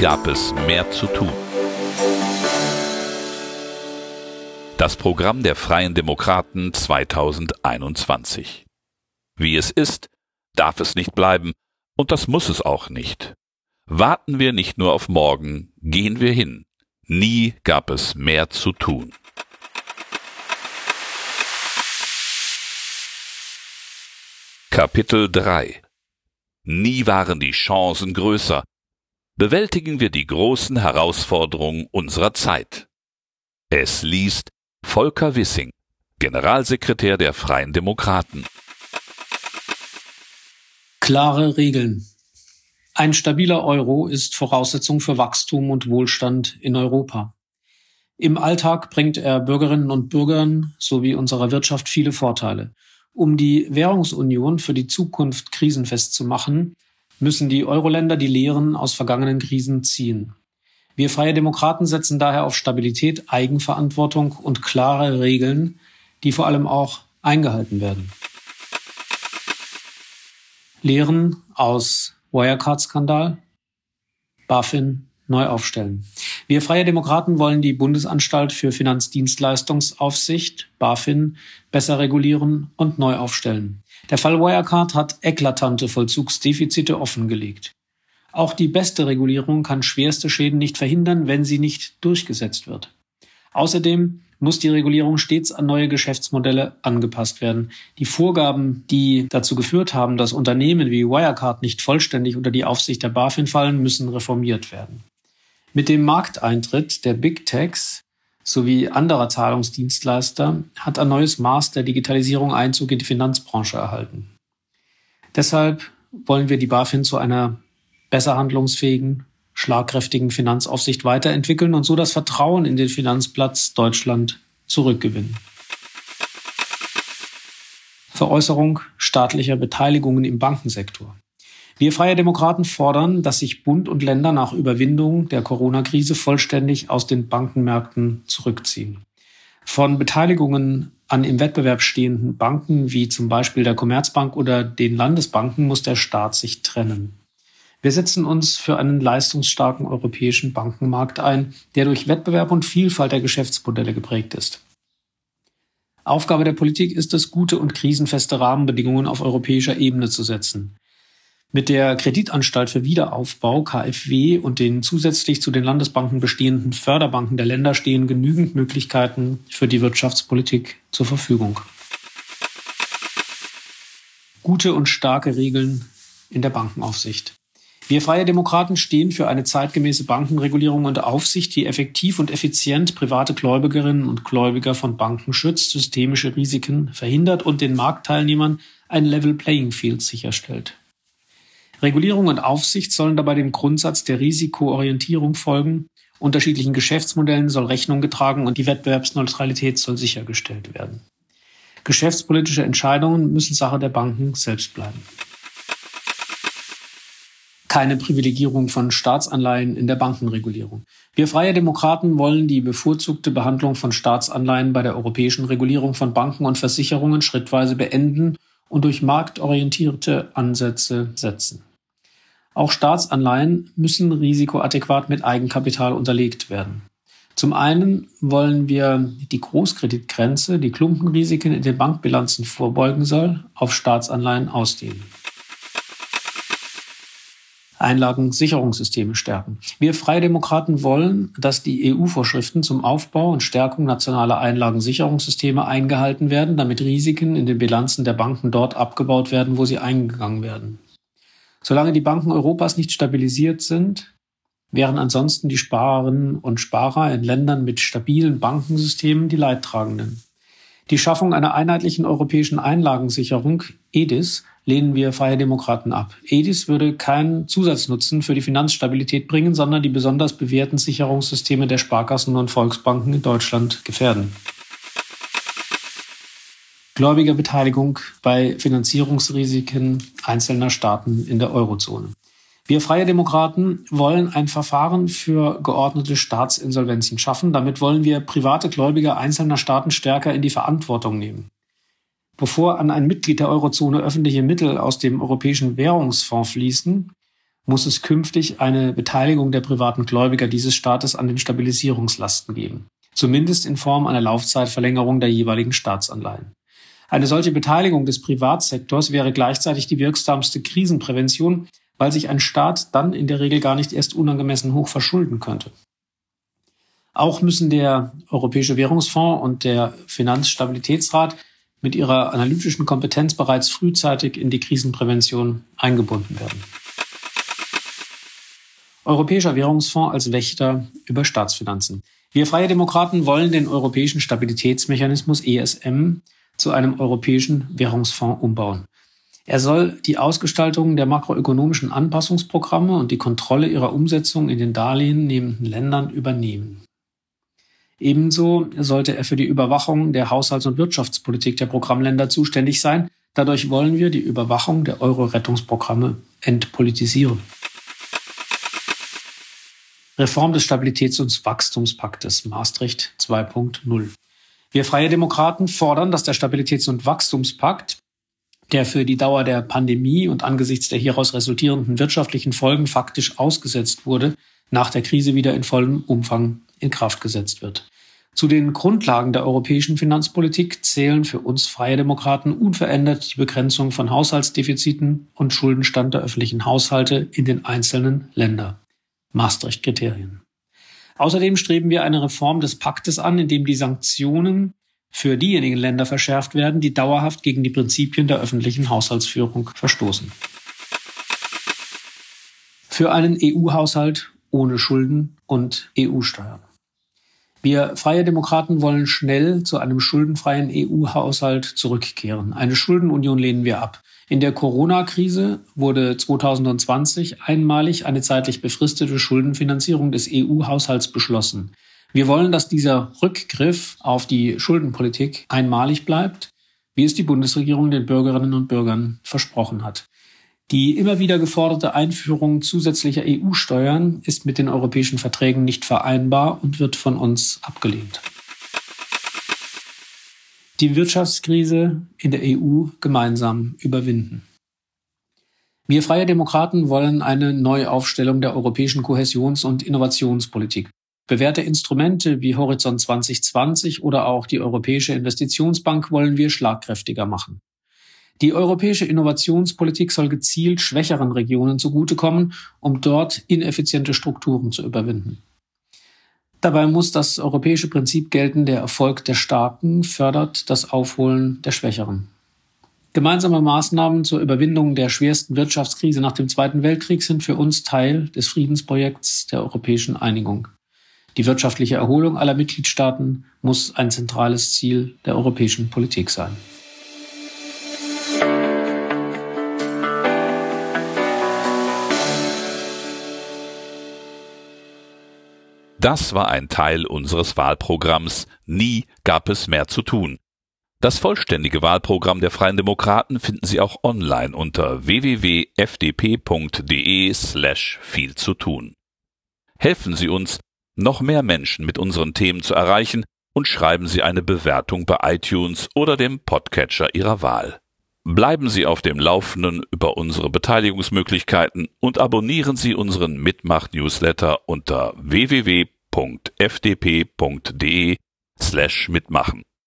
Gab es mehr zu tun. Das Programm der Freien Demokraten 2021. Wie es ist, darf es nicht bleiben, und das muss es auch nicht. Warten wir nicht nur auf morgen, gehen wir hin. Nie gab es mehr zu tun. Kapitel 3 Nie waren die Chancen größer. Bewältigen wir die großen Herausforderungen unserer Zeit. Es liest Volker Wissing, Generalsekretär der Freien Demokraten. Klare Regeln. Ein stabiler Euro ist Voraussetzung für Wachstum und Wohlstand in Europa. Im Alltag bringt er Bürgerinnen und Bürgern sowie unserer Wirtschaft viele Vorteile. Um die Währungsunion für die Zukunft krisenfest zu machen, müssen die Euro-Länder die Lehren aus vergangenen Krisen ziehen. Wir Freie Demokraten setzen daher auf Stabilität, Eigenverantwortung und klare Regeln, die vor allem auch eingehalten werden. Lehren aus Wirecard-Skandal, BaFin neu aufstellen. Wir Freie Demokraten wollen die Bundesanstalt für Finanzdienstleistungsaufsicht, BaFin, besser regulieren und neu aufstellen. Der Fall Wirecard hat eklatante Vollzugsdefizite offengelegt. Auch die beste Regulierung kann schwerste Schäden nicht verhindern, wenn sie nicht durchgesetzt wird. Außerdem muss die Regulierung stets an neue Geschäftsmodelle angepasst werden. Die Vorgaben, die dazu geführt haben, dass Unternehmen wie Wirecard nicht vollständig unter die Aufsicht der BaFin fallen, müssen reformiert werden. Mit dem Markteintritt der Big Techs sowie anderer Zahlungsdienstleister hat ein neues Maß der Digitalisierung Einzug in die Finanzbranche erhalten. Deshalb wollen wir die BaFin zu einer besser handlungsfähigen, schlagkräftigen Finanzaufsicht weiterentwickeln und so das Vertrauen in den Finanzplatz Deutschland zurückgewinnen. Veräußerung staatlicher Beteiligungen im Bankensektor. Wir Freie Demokraten fordern, dass sich Bund und Länder nach Überwindung der Corona-Krise vollständig aus den Bankenmärkten zurückziehen. Von Beteiligungen an im Wettbewerb stehenden Banken wie zum Beispiel der Commerzbank oder den Landesbanken muss der Staat sich trennen. Wir setzen uns für einen leistungsstarken europäischen Bankenmarkt ein, der durch Wettbewerb und Vielfalt der Geschäftsmodelle geprägt ist. Aufgabe der Politik ist es, gute und krisenfeste Rahmenbedingungen auf europäischer Ebene zu setzen. Mit der Kreditanstalt für Wiederaufbau KfW und den zusätzlich zu den Landesbanken bestehenden Förderbanken der Länder stehen genügend Möglichkeiten für die Wirtschaftspolitik zur Verfügung. Gute und starke Regeln in der Bankenaufsicht. Wir Freie Demokraten stehen für eine zeitgemäße Bankenregulierung und Aufsicht, die effektiv und effizient private Gläubigerinnen und Gläubiger von Banken schützt, systemische Risiken verhindert und den Marktteilnehmern ein Level Playing Field sicherstellt. Regulierung und Aufsicht sollen dabei dem Grundsatz der Risikoorientierung folgen. Unterschiedlichen Geschäftsmodellen soll Rechnung getragen und die Wettbewerbsneutralität soll sichergestellt werden. Geschäftspolitische Entscheidungen müssen Sache der Banken selbst bleiben. Keine Privilegierung von Staatsanleihen in der Bankenregulierung. Wir Freie Demokraten wollen die bevorzugte Behandlung von Staatsanleihen bei der europäischen Regulierung von Banken und Versicherungen schrittweise beenden und durch marktorientierte Ansätze setzen. Auch Staatsanleihen müssen risikoadäquat mit Eigenkapital unterlegt werden. Zum einen wollen wir die Großkreditgrenze, die Klumpenrisiken in den Bankbilanzen vorbeugen soll, auf Staatsanleihen ausdehnen. Einlagensicherungssysteme stärken. Wir Freie Demokraten wollen, dass die EU-Vorschriften zum Aufbau und Stärkung nationaler Einlagensicherungssysteme eingehalten werden, damit Risiken in den Bilanzen der Banken dort abgebaut werden, wo sie eingegangen werden. Solange die Banken Europas nicht stabilisiert sind, wären ansonsten die Sparerinnen und Sparer in Ländern mit stabilen Bankensystemen die Leidtragenden. Die Schaffung einer einheitlichen europäischen Einlagensicherung, EDIS, lehnen wir Freie Demokraten ab. EDIS würde keinen Zusatznutzen für die Finanzstabilität bringen, sondern die besonders bewährten Sicherungssysteme der Sparkassen und Volksbanken in Deutschland gefährden. Gläubigerbeteiligung bei Finanzierungsrisiken einzelner Staaten in der Eurozone. Wir Freie Demokraten wollen ein Verfahren für geordnete Staatsinsolvenzen schaffen. Damit wollen wir private Gläubiger einzelner Staaten stärker in die Verantwortung nehmen. Bevor an ein Mitglied der Eurozone öffentliche Mittel aus dem Europäischen Währungsfonds fließen, muss es künftig eine Beteiligung der privaten Gläubiger dieses Staates an den Stabilisierungslasten geben, zumindest in Form einer Laufzeitverlängerung der jeweiligen Staatsanleihen. Eine solche Beteiligung des Privatsektors wäre gleichzeitig die wirksamste Krisenprävention, weil sich ein Staat dann in der Regel gar nicht erst unangemessen hoch verschulden könnte. Auch müssen der Europäische Währungsfonds und der Finanzstabilitätsrat mit ihrer analytischen Kompetenz bereits frühzeitig in die Krisenprävention eingebunden werden. Europäischer Währungsfonds als Wächter über Staatsfinanzen. Wir Freie Demokraten wollen den Europäischen Stabilitätsmechanismus ESM zu einem Europäischen Währungsfonds umbauen. Er soll die Ausgestaltung der makroökonomischen Anpassungsprogramme und die Kontrolle ihrer Umsetzung in den Darlehen nehmenden Ländern übernehmen. Ebenso sollte er für die Überwachung der Haushalts- und Wirtschaftspolitik der Programmländer zuständig sein. Dadurch wollen wir die Überwachung der Euro-Rettungsprogramme entpolitisieren. Reform des Stabilitäts- und Wachstumspaktes Maastricht 2.0. Wir Freie Demokraten fordern, dass der Stabilitäts- und Wachstumspakt, der für die Dauer der Pandemie und angesichts der hieraus resultierenden wirtschaftlichen Folgen faktisch ausgesetzt wurde, nach der Krise wieder in vollem Umfang in Kraft gesetzt wird. Zu den Grundlagen der europäischen Finanzpolitik zählen für uns Freie Demokraten unverändert die Begrenzung von Haushaltsdefiziten und Schuldenstand der öffentlichen Haushalte in den einzelnen Ländern. Maastricht-Kriterien. Außerdem streben wir eine Reform des Paktes an, in dem die Sanktionen für diejenigen Länder verschärft werden, die dauerhaft gegen die Prinzipien der öffentlichen Haushaltsführung verstoßen. Für einen EU-Haushalt ohne Schulden und EU-Steuern. Wir Freie Demokraten wollen schnell zu einem schuldenfreien EU-Haushalt zurückkehren. Eine Schuldenunion lehnen wir ab. In der Corona-Krise wurde 2020 einmalig eine zeitlich befristete Schuldenfinanzierung des EU-Haushalts beschlossen. Wir wollen, dass dieser Rückgriff auf die Schuldenpolitik einmalig bleibt, wie es die Bundesregierung den Bürgerinnen und Bürgern versprochen hat. Die immer wieder geforderte Einführung zusätzlicher EU-Steuern ist mit den europäischen Verträgen nicht vereinbar und wird von uns abgelehnt die Wirtschaftskrise in der EU gemeinsam überwinden. Wir Freie Demokraten wollen eine Neuaufstellung der europäischen Kohäsions- und Innovationspolitik. Bewährte Instrumente wie Horizont 2020 oder auch die Europäische Investitionsbank wollen wir schlagkräftiger machen. Die europäische Innovationspolitik soll gezielt schwächeren Regionen zugutekommen, um dort ineffiziente Strukturen zu überwinden. Dabei muss das europäische Prinzip gelten, der Erfolg der Starken fördert das Aufholen der Schwächeren. Gemeinsame Maßnahmen zur Überwindung der schwersten Wirtschaftskrise nach dem Zweiten Weltkrieg sind für uns Teil des Friedensprojekts der europäischen Einigung. Die wirtschaftliche Erholung aller Mitgliedstaaten muss ein zentrales Ziel der europäischen Politik sein. Das war ein Teil unseres Wahlprogramms Nie gab es mehr zu tun. Das vollständige Wahlprogramm der Freien Demokraten finden Sie auch online unter www.fdp.de slash viel zu tun. Helfen Sie uns, noch mehr Menschen mit unseren Themen zu erreichen und schreiben Sie eine Bewertung bei iTunes oder dem Podcatcher Ihrer Wahl. Bleiben Sie auf dem Laufenden über unsere Beteiligungsmöglichkeiten und abonnieren Sie unseren Mitmach-Newsletter unter www.fdp.de slash mitmachen.